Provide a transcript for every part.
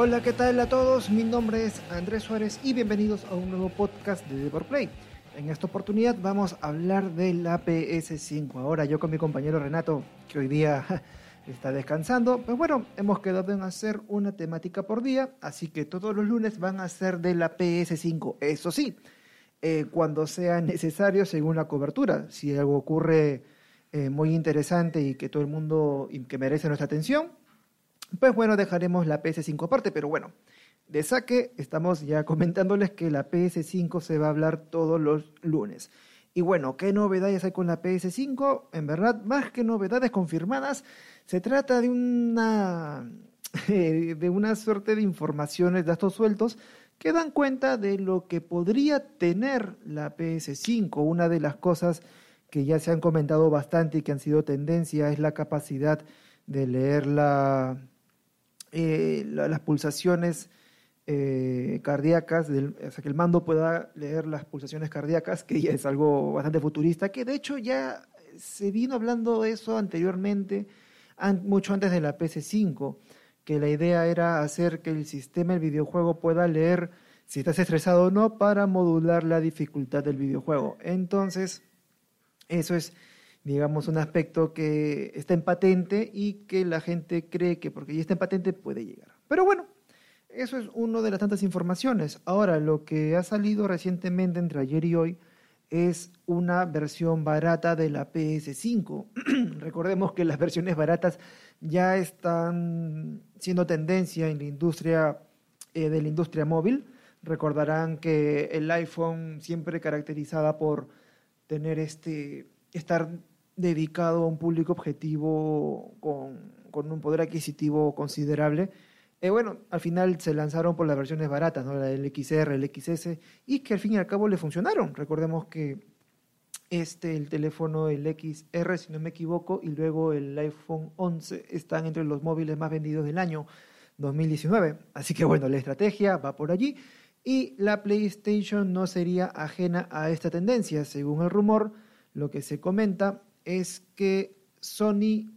Hola, ¿qué tal a todos? Mi nombre es Andrés Suárez y bienvenidos a un nuevo podcast de Play. En esta oportunidad vamos a hablar de la PS5. Ahora yo con mi compañero Renato, que hoy día está descansando, pues bueno, hemos quedado en hacer una temática por día, así que todos los lunes van a ser de la PS5. Eso sí, eh, cuando sea necesario según la cobertura. Si algo ocurre eh, muy interesante y que todo el mundo y que merece nuestra atención, pues bueno, dejaremos la PS5 aparte, pero bueno, de saque estamos ya comentándoles que la PS5 se va a hablar todos los lunes. Y bueno, ¿qué novedades hay con la PS5? En verdad, más que novedades confirmadas, se trata de una, de una suerte de informaciones, datos sueltos, que dan cuenta de lo que podría tener la PS5. Una de las cosas que ya se han comentado bastante y que han sido tendencia es la capacidad de leer la, eh, las pulsaciones eh, cardíacas, o sea, que el mando pueda leer las pulsaciones cardíacas, que es algo bastante futurista, que de hecho ya se vino hablando de eso anteriormente, mucho antes de la PS5, que la idea era hacer que el sistema del videojuego pueda leer si estás estresado o no para modular la dificultad del videojuego. Entonces, eso es digamos, un aspecto que está en patente y que la gente cree que porque ya está en patente puede llegar. Pero bueno, eso es una de las tantas informaciones. Ahora, lo que ha salido recientemente entre ayer y hoy es una versión barata de la PS5. Recordemos que las versiones baratas ya están siendo tendencia en la industria eh, de la industria móvil. Recordarán que el iPhone siempre caracterizada por tener este estar dedicado a un público objetivo con, un poder adquisitivo considerable. Eh, bueno, al final se lanzaron por las versiones baratas, ¿no? el XR, el XS, y que al fin y al cabo le funcionaron. Recordemos que este, el teléfono, el XR, si no me equivoco, y luego el iPhone 11 están entre los móviles más vendidos del año 2019. Así que bueno, la estrategia va por allí y la PlayStation no sería ajena a esta tendencia. Según el rumor, lo que se comenta es que Sony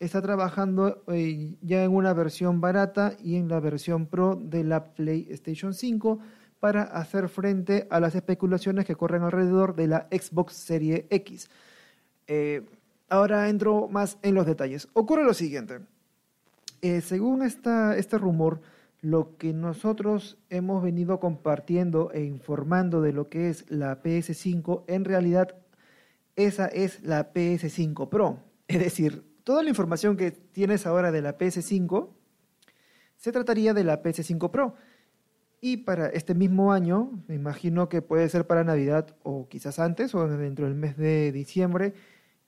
está trabajando eh, ya en una versión barata y en la versión Pro de la PlayStation 5 para hacer frente a las especulaciones que corren alrededor de la Xbox Series X. Eh, ahora entro más en los detalles. Ocurre lo siguiente. Eh, según este rumor, lo que nosotros hemos venido compartiendo e informando de lo que es la PS5 en realidad esa es la PS5 Pro. Es decir, toda la información que tienes ahora de la PS5 se trataría de la PS5 Pro. Y para este mismo año, me imagino que puede ser para Navidad o quizás antes o dentro del mes de diciembre,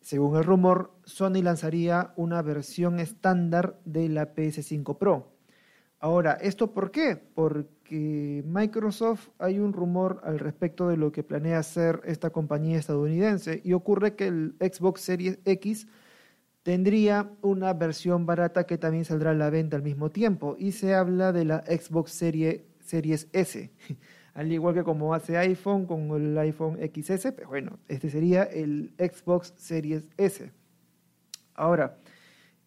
según el rumor, Sony lanzaría una versión estándar de la PS5 Pro. Ahora, ¿esto por qué? Porque Microsoft hay un rumor al respecto de lo que planea hacer esta compañía estadounidense y ocurre que el Xbox Series X tendría una versión barata que también saldrá a la venta al mismo tiempo y se habla de la Xbox Series, Series S. al igual que como hace iPhone con el iPhone XS, pero bueno, este sería el Xbox Series S. Ahora,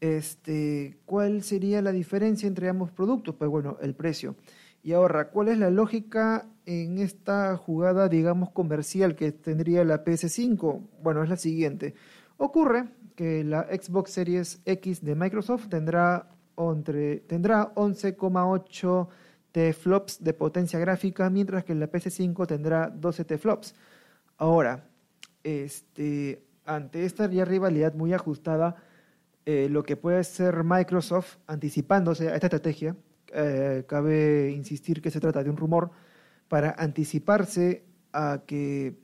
este, ¿Cuál sería la diferencia entre ambos productos? Pues bueno, el precio. Y ahora, ¿cuál es la lógica en esta jugada, digamos, comercial que tendría la PS5? Bueno, es la siguiente. Ocurre que la Xbox Series X de Microsoft tendrá, tendrá 11,8 T-flops de potencia gráfica, mientras que la PS5 tendrá 12 T-flops. Ahora, este, ante esta rivalidad muy ajustada, eh, lo que puede ser Microsoft anticipándose a esta estrategia. Eh, cabe insistir que se trata de un rumor para anticiparse a que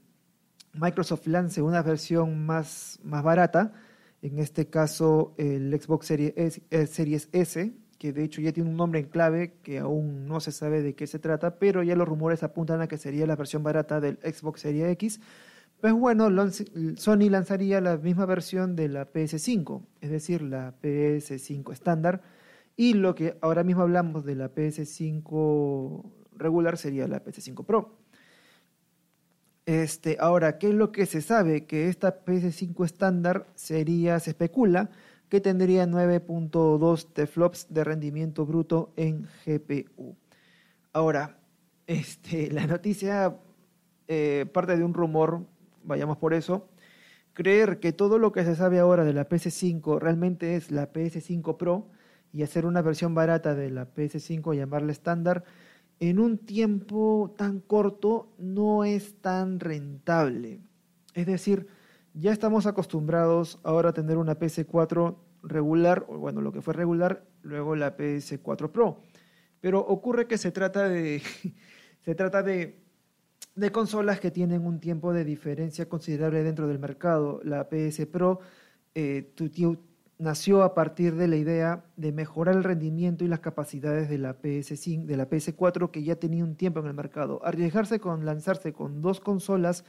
Microsoft lance una versión más, más barata, en este caso el Xbox Series S, eh, Series S, que de hecho ya tiene un nombre en clave que aún no se sabe de qué se trata, pero ya los rumores apuntan a que sería la versión barata del Xbox Series X pues bueno, Sony lanzaría la misma versión de la PS5, es decir, la PS5 estándar, y lo que ahora mismo hablamos de la PS5 regular sería la PS5 Pro. Este, ahora, ¿qué es lo que se sabe? Que esta PS5 estándar sería, se especula, que tendría 9.2 teraflops de rendimiento bruto en GPU. Ahora, este, la noticia eh, parte de un rumor, vayamos por eso. Creer que todo lo que se sabe ahora de la PS5 realmente es la PS5 Pro y hacer una versión barata de la PS5 llamarla estándar en un tiempo tan corto no es tan rentable. Es decir, ya estamos acostumbrados ahora a tener una PS4 regular, o bueno, lo que fue regular, luego la PS4 Pro. Pero ocurre que se trata de, se trata de, de consolas que tienen un tiempo de diferencia considerable dentro del mercado. La PS Pro eh, nació a partir de la idea de mejorar el rendimiento y las capacidades de la, PS5, de la PS4 que ya tenía un tiempo en el mercado. Arriesgarse con lanzarse con dos consolas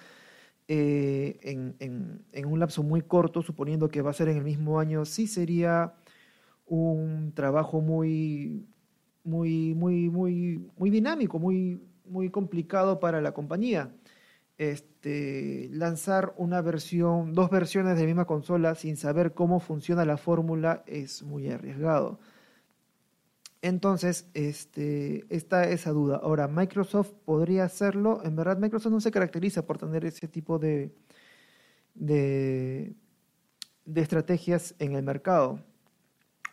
eh, en, un lapso muy corto, suponiendo que va a ser en el mismo año, sí sería un trabajo muy, muy, muy, muy, muy dinámico, muy, muy complicado para la compañía. Este, lanzar una versión, dos versiones de la misma consola sin saber cómo funciona la fórmula es muy arriesgado. Entonces, este, está esa duda. Ahora, Microsoft podría hacerlo. En verdad, Microsoft no se caracteriza por tener ese tipo de, de, estrategias en el mercado.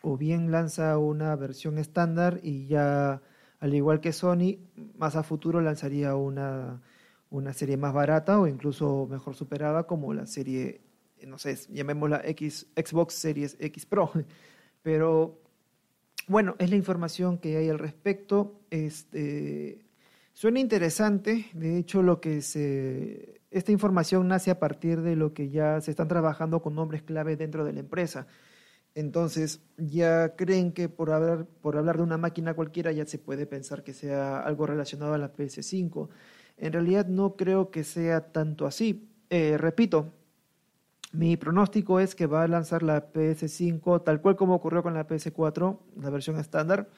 O bien lanza una versión estándar y ya, al igual que Sony, más a futuro lanzaría una, una serie más barata o incluso mejor superada como la serie, no sé, llamémosla X, Xbox Series X Pro. Pero bueno, es la información que hay al respecto. Este, suena interesante. De hecho, lo que se, esta información nace a partir de lo que ya se están trabajando con nombres clave dentro de la empresa. Entonces, ya creen que por hablar, por hablar de una máquina cualquiera ya se puede pensar que sea algo relacionado a la PS5. En realidad no creo que sea tanto así. Eh, repito, mi pronóstico es que va a lanzar la PS5 tal cual como ocurrió con la PS4, la versión estándar.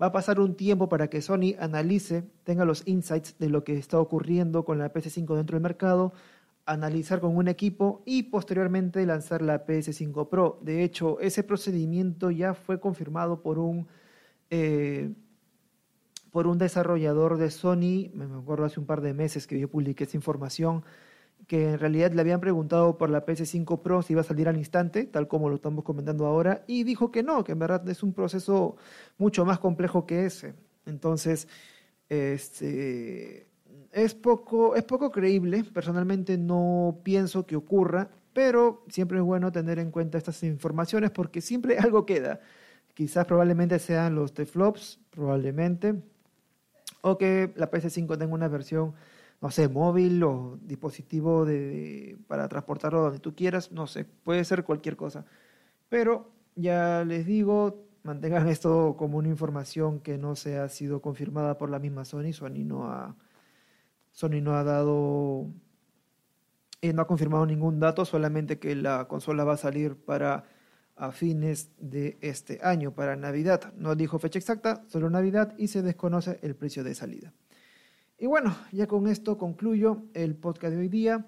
Va a pasar un tiempo para que Sony analice, tenga los insights de lo que está ocurriendo con la PS5 dentro del mercado, analizar con un equipo y posteriormente lanzar la PS5 Pro. De hecho, ese procedimiento ya fue confirmado por un, eh, por un desarrollador de Sony, me acuerdo hace un par de meses que yo publiqué esa información, que en realidad le habían preguntado por la PS5 Pro si iba a salir al instante, tal como lo estamos comentando ahora, y dijo que no, que en verdad es un proceso mucho más complejo que ese. Entonces, este, es, poco, es poco creíble, personalmente no pienso que ocurra, pero siempre es bueno tener en cuenta estas informaciones porque siempre algo queda. Quizás probablemente sean los de flops, probablemente, o que la PS5 tenga una versión no sé, móvil o dispositivo de, para transportarlo donde tú quieras, no sé, puede ser cualquier cosa. Pero ya les digo, mantengan esto como una información que no se ha sido confirmada por la misma Sony. Sony no ha, Sony no ha dado, eh, no ha confirmado ningún dato, solamente que la consola va a salir para a fines de este año, para Navidad. No dijo fecha exacta, solo Navidad y se desconoce el precio de salida. Y bueno, ya con esto concluyo el podcast de hoy día.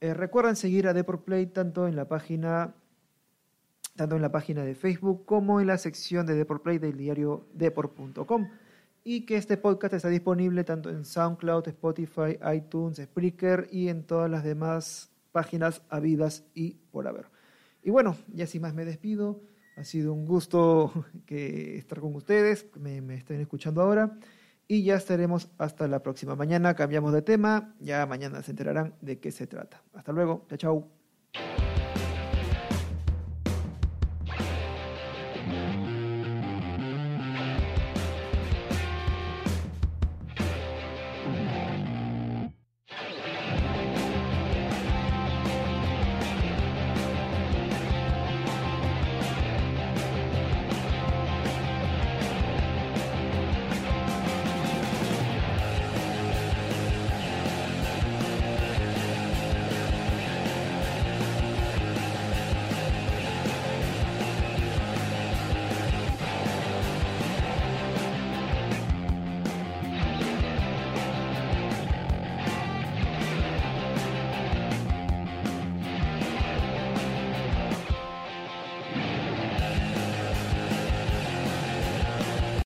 Eh, recuerden seguir a Deport Play tanto en la página tanto en la página de Facebook como en la sección de Deport Play del diario deport.com y que este podcast está disponible tanto en SoundCloud, Spotify, iTunes, Spreaker y en todas las demás páginas habidas y por haber. Y bueno, ya sin más me despido. Ha sido un gusto que estar con ustedes, me, me estén escuchando ahora y ya estaremos hasta la próxima. Mañana cambiamos de tema, ya mañana se enterarán de qué se trata. Hasta luego, chao, chao.